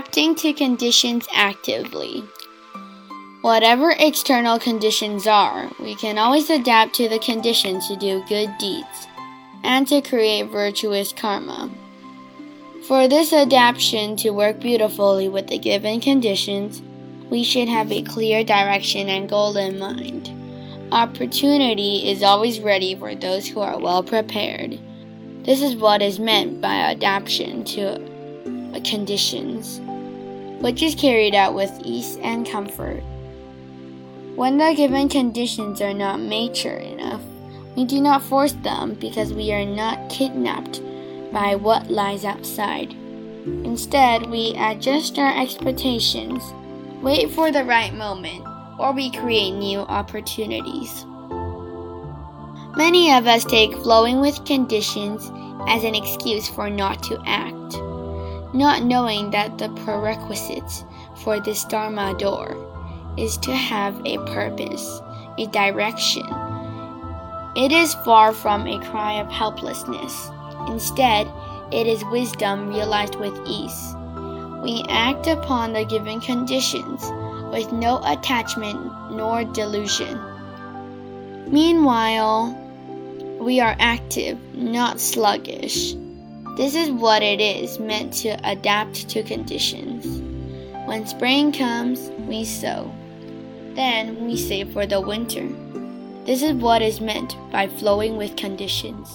Adapting to conditions actively. Whatever external conditions are, we can always adapt to the conditions to do good deeds and to create virtuous karma. For this adaptation to work beautifully with the given conditions, we should have a clear direction and goal in mind. Opportunity is always ready for those who are well prepared. This is what is meant by adaptation to conditions, which is carried out with ease and comfort. When the given conditions are not mature enough, we do not force them because we are not kidnapped by what lies outside. Instead, we adjust our expectations, wait for the right moment, or we create new opportunities. Many of us take flowing with conditions as an excuse for not to act, not knowing that the prerequisites for this Dharma door is to have a purpose, a direction. It is far from a cry of helplessness. Instead, it is wisdom realized with ease. We act upon the given conditions with no attachment nor delusion. Meanwhile, we are active, not sluggish. This is what it is meant to adapt to conditions. When spring comes, we sow. Then we save for the winter. This is what is meant by flowing with conditions.